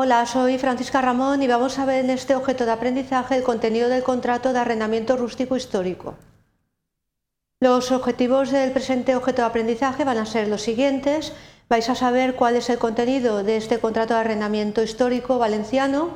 Hola, soy Francisca Ramón y vamos a ver en este objeto de aprendizaje el contenido del contrato de arrendamiento rústico histórico. Los objetivos del presente objeto de aprendizaje van a ser los siguientes. Vais a saber cuál es el contenido de este contrato de arrendamiento histórico valenciano.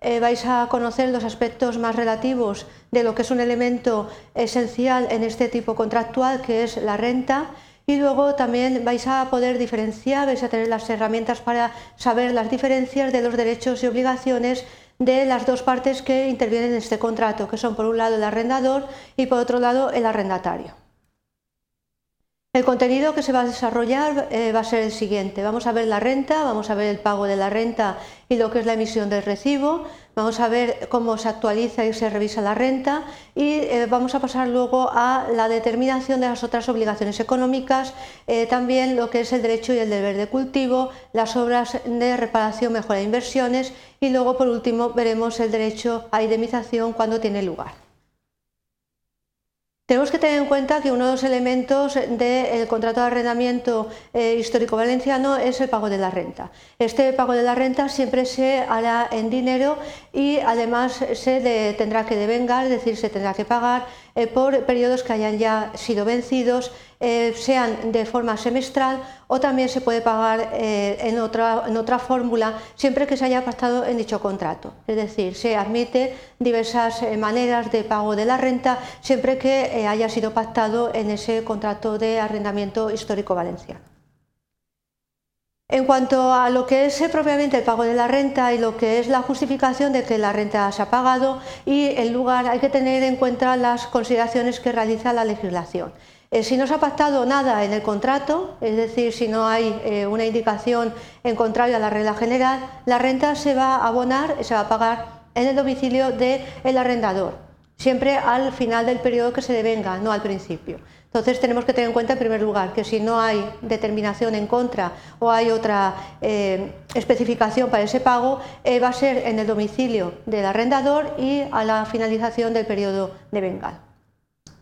Eh, vais a conocer los aspectos más relativos de lo que es un elemento esencial en este tipo contractual, que es la renta y luego también vais a poder diferenciar, vais a tener las herramientas para saber las diferencias de los derechos y obligaciones de las dos partes que intervienen en este contrato, que son por un lado el arrendador y por otro lado el arrendatario. El contenido que se va a desarrollar eh, va a ser el siguiente. Vamos a ver la renta, vamos a ver el pago de la renta y lo que es la emisión del recibo, vamos a ver cómo se actualiza y se revisa la renta y eh, vamos a pasar luego a la determinación de las otras obligaciones económicas, eh, también lo que es el derecho y el deber de cultivo, las obras de reparación, mejora de inversiones y luego por último veremos el derecho a indemnización cuando tiene lugar. Tenemos que tener en cuenta que uno de los elementos del contrato de arrendamiento eh, histórico valenciano es el pago de la renta. Este pago de la renta siempre se hará en dinero y además se tendrá que devengar, es decir, se tendrá que pagar eh, por periodos que hayan ya sido vencidos, eh, sean de forma semestral o también se puede pagar eh, en otra, en otra fórmula siempre que se haya pactado en dicho contrato. Es decir, se admite diversas maneras de pago de la renta siempre que haya sido pactado en ese contrato de arrendamiento histórico valenciano. En cuanto a lo que es eh, propiamente el pago de la renta y lo que es la justificación de que la renta se ha pagado y el lugar, hay que tener en cuenta las consideraciones que realiza la legislación. Eh, si no se ha pactado nada en el contrato, es decir, si no hay eh, una indicación en contrario a la regla general, la renta se va a abonar, se va a pagar en el domicilio del arrendador, siempre al final del periodo que se devenga, no al principio. Entonces tenemos que tener en cuenta en primer lugar que si no hay determinación en contra o hay otra eh, especificación para ese pago, eh, va a ser en el domicilio del arrendador y a la finalización del periodo de vengal.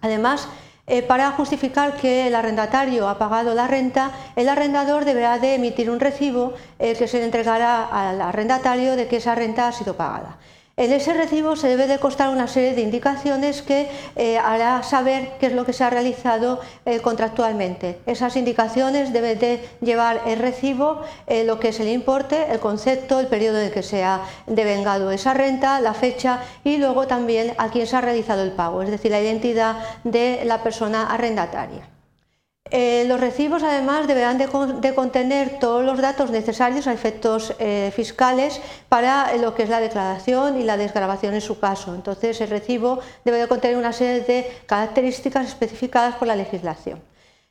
Además, eh, para justificar que el arrendatario ha pagado la renta, el arrendador deberá de emitir un recibo que se le entregará al arrendatario de que esa renta ha sido pagada. En ese recibo se debe de constar una serie de indicaciones que eh, hará saber qué es lo que se ha realizado eh, contractualmente. Esas indicaciones deben de llevar el recibo, eh, lo que es el importe, el concepto, el periodo en que se ha devengado esa renta, la fecha y luego también a quién se ha realizado el pago, es decir, la identidad de la persona arrendataria. Eh, los recibos además deberán de, contener todos los datos necesarios a efectos eh, fiscales para lo que es la declaración y la desgrabación en su caso. Entonces el recibo debe de contener una serie de características especificadas por la legislación.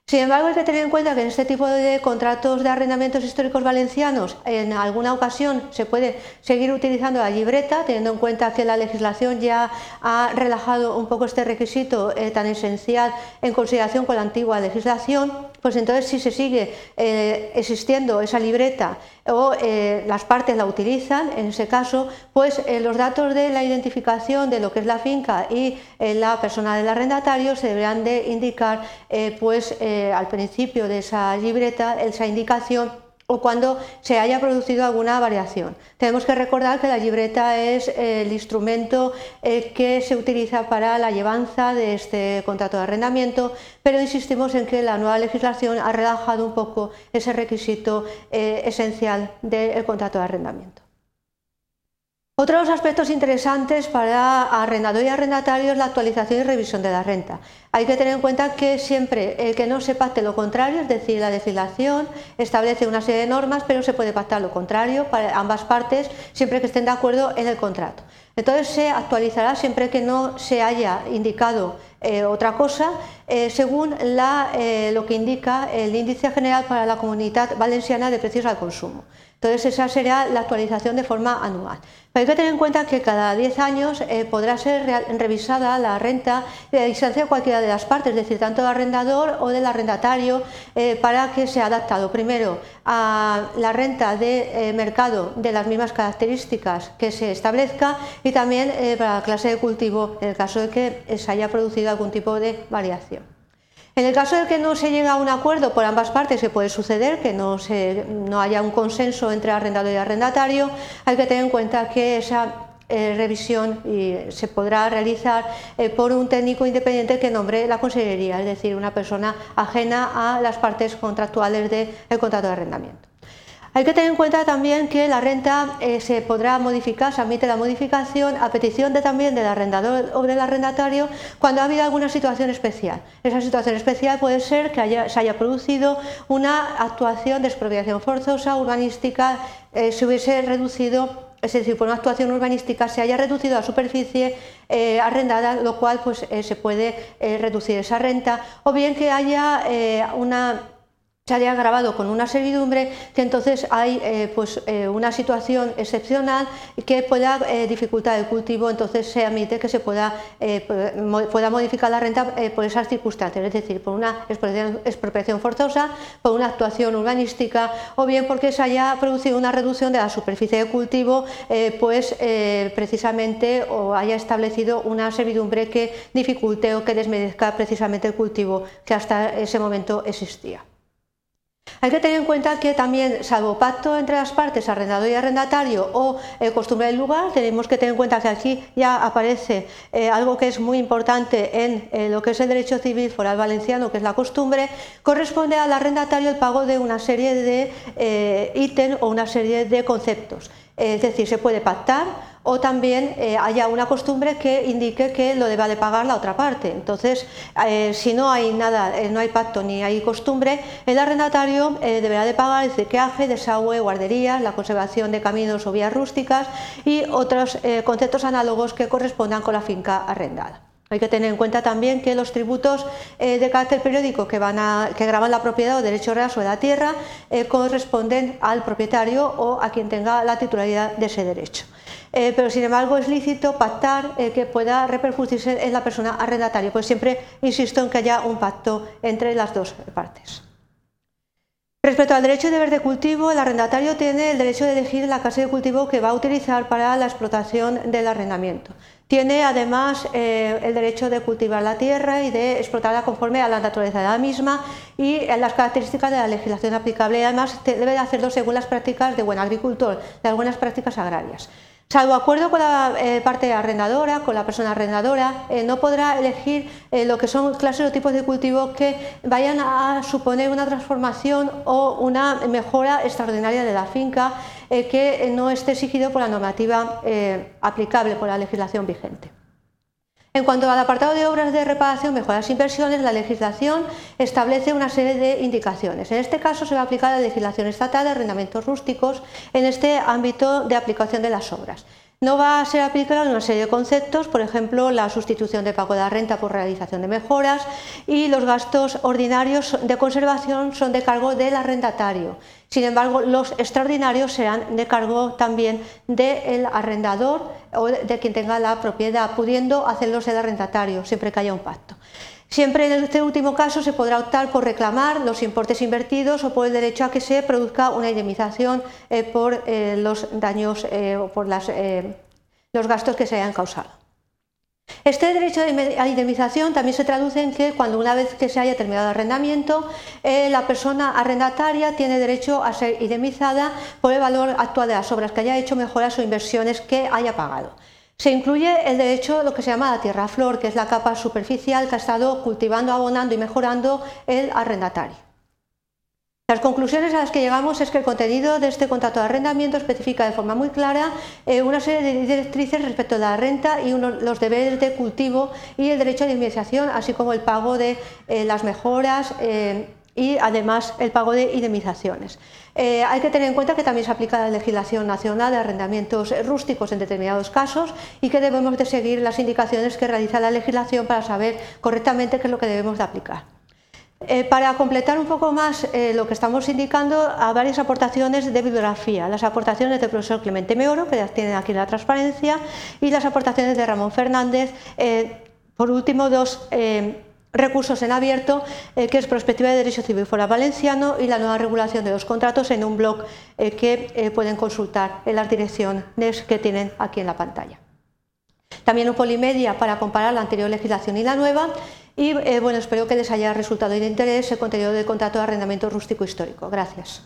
Sin embargo, hay que tener en cuenta que en este tipo de contratos de arrendamientos históricos valencianos, en alguna ocasión se puede seguir utilizando la libreta, teniendo en cuenta que la legislación ya ha relajado un poco este requisito eh, tan esencial en consideración con la antigua legislación, pues entonces si se sigue eh, existiendo esa libreta o eh, las partes la utilizan, en ese caso, pues los datos de la identificación de lo que es la finca y la persona del arrendatario se deberán de indicar pues eh, al principio de esa libreta esa indicación o cuando se haya producido alguna variación. Tenemos que recordar que la libreta es el instrumento eh, que se utiliza para la llevanza de este contrato de arrendamiento, pero insistimos en que la nueva legislación ha relajado un poco ese requisito eh, esencial del contrato de arrendamiento. Otro de los aspectos interesantes para arrendador y arrendatario es la actualización y revisión de la renta. Hay que tener en cuenta que siempre el que no se pacte lo contrario, es decir, la legislación establece una serie de normas, pero se puede pactar lo contrario para ambas partes siempre que estén de acuerdo en el contrato. Entonces se actualizará siempre que no se haya indicado eh, otra cosa, eh, según eh, lo que indica el Índice General para la Comunidad Valenciana de Precios al Consumo. Entonces esa será la actualización de forma anual. Pero hay que tener en cuenta que cada 10 años eh, podrá ser revisada la renta de la distancia de cualquiera de las partes, es decir, tanto del arrendador o del arrendatario, eh, para que sea adaptado primero a la renta de eh, mercado de las mismas características que se establezca y también para la clase de cultivo en el caso de que se haya producido algún tipo de variación. En el caso de que no se llegue a un acuerdo por ambas partes, que puede suceder, que no, haya un consenso entre arrendador y arrendatario, hay que tener en cuenta que esa eh, revisión se podrá realizar eh, por un técnico independiente que nombre la Consellería, es decir, una persona ajena a las partes contractuales del contrato de arrendamiento. Hay que tener en cuenta también que la renta eh, se podrá modificar, se admite la modificación a petición de, también del arrendador o del arrendatario cuando ha habido alguna situación especial. Esa situación especial puede ser que se haya producido una actuación de expropiación forzosa urbanística, se hubiese reducido es decir, por una actuación urbanística se haya reducido la superficie eh, arrendada, lo cual pues, eh, se puede eh, reducir esa renta, o bien que haya una se haya agravado con una servidumbre, que entonces hay eh, pues, eh, una situación excepcional que pueda eh, dificultar el cultivo, entonces se admite que se pueda, pueda modificar la renta por esas circunstancias, es decir, por una expropiación forzosa, por una actuación urbanística o bien porque se haya producido una reducción de la superficie de cultivo, pues precisamente o haya establecido una servidumbre que dificulte o que desmerezca precisamente el cultivo que hasta ese momento existía. Hay que tener en cuenta que también, salvo pacto entre las partes, arrendador y arrendatario o eh, costumbre del lugar, tenemos que tener en cuenta que aquí ya aparece eh, algo que es muy importante en eh, lo que es el derecho civil foral valenciano, que es la costumbre, corresponde al arrendatario el pago de una serie de ítems o una serie de conceptos. Es decir, se puede pactar o también eh, haya una costumbre que indique que lo deba de pagar la otra parte. Entonces, eh, si no hay nada, eh, no hay pacto ni hay costumbre, el arrendatario deberá de pagar el cequeaje, desagüe, guarderías, la conservación de caminos o vías rústicas y otros conceptos análogos que correspondan con la finca arrendada. Hay que tener en cuenta también que los tributos de carácter periódico que, van a, que graban la propiedad o derecho real sobre la tierra corresponden al propietario o a quien tenga la titularidad de ese derecho. Eh, pero sin embargo es lícito pactar eh, que pueda repercutirse en la persona arrendataria, pues siempre insisto en que haya un pacto entre las dos partes. Respecto al derecho de deber de cultivo, el arrendatario tiene el derecho de elegir la casa de cultivo que va a utilizar para la explotación del arrendamiento. Tiene además eh, el derecho de cultivar la tierra y de explotarla conforme a la naturaleza de la misma y las características de la legislación aplicable. Además debe de hacerlo según las prácticas de buen agricultor, de algunas prácticas agrarias. Salvo acuerdo con la eh, parte arrendadora, con la persona arrendadora, eh, no podrá elegir eh, lo que son clases o tipos de cultivo que vayan a suponer una transformación o una mejora extraordinaria de la finca que no esté exigido por la normativa aplicable por la legislación vigente. En cuanto al apartado de obras de reparación, mejoras e inversiones, la legislación establece una serie de indicaciones. En este caso se va a aplicar la legislación estatal de arrendamientos rústicos en este ámbito de aplicación de las obras. No va a ser aplicable una serie de conceptos, por ejemplo, la sustitución de pago de la renta por realización de mejoras y los gastos ordinarios de conservación son de cargo del arrendatario. Sin embargo, los extraordinarios serán de cargo también del arrendador o de quien tenga la propiedad, pudiendo hacerlos el arrendatario, siempre que haya un pacto. Siempre en este último caso se podrá optar por reclamar los importes invertidos o por el derecho a que se produzca una indemnización eh, por eh, los daños eh, o por los gastos que se hayan causado. Este derecho a indemnización también se traduce en que cuando una vez que se haya terminado el arrendamiento, la persona arrendataria tiene derecho a ser indemnizada por el valor actual de las obras que haya hecho, mejoras o inversiones que haya pagado. Se incluye el derecho a lo que se llama la tierra flor, que es la capa superficial que ha estado cultivando, abonando y mejorando el arrendatario. Las conclusiones a las que llegamos es que el contenido de este contrato de arrendamiento especifica de forma muy clara eh, una serie de directrices respecto a la renta y los deberes de cultivo y el derecho la indemnización, así como el pago de eh, las mejoras eh, y además el pago de indemnizaciones. hay que tener en cuenta que también se aplica la legislación nacional de arrendamientos rústicos en determinados casos y que debemos de seguir las indicaciones que realiza la legislación para saber correctamente qué es lo que debemos de aplicar. Eh, para completar un poco más eh, lo que estamos indicando, a varias aportaciones de bibliografía. Las aportaciones del profesor Clemente Meoro, que ya tienen aquí la transparencia, y las aportaciones de Ramón Fernández. Eh, por último, dos recursos en abierto, que es Prospectiva de Derecho Civil Fuera Valenciano y la nueva regulación de los contratos en un blog que pueden consultar en las direcciones que tienen aquí en la pantalla. También un polimedia para comparar la anterior legislación y la nueva Y bueno, espero que les haya resultado de interés el contenido del contrato de arrendamiento rústico histórico. Gracias.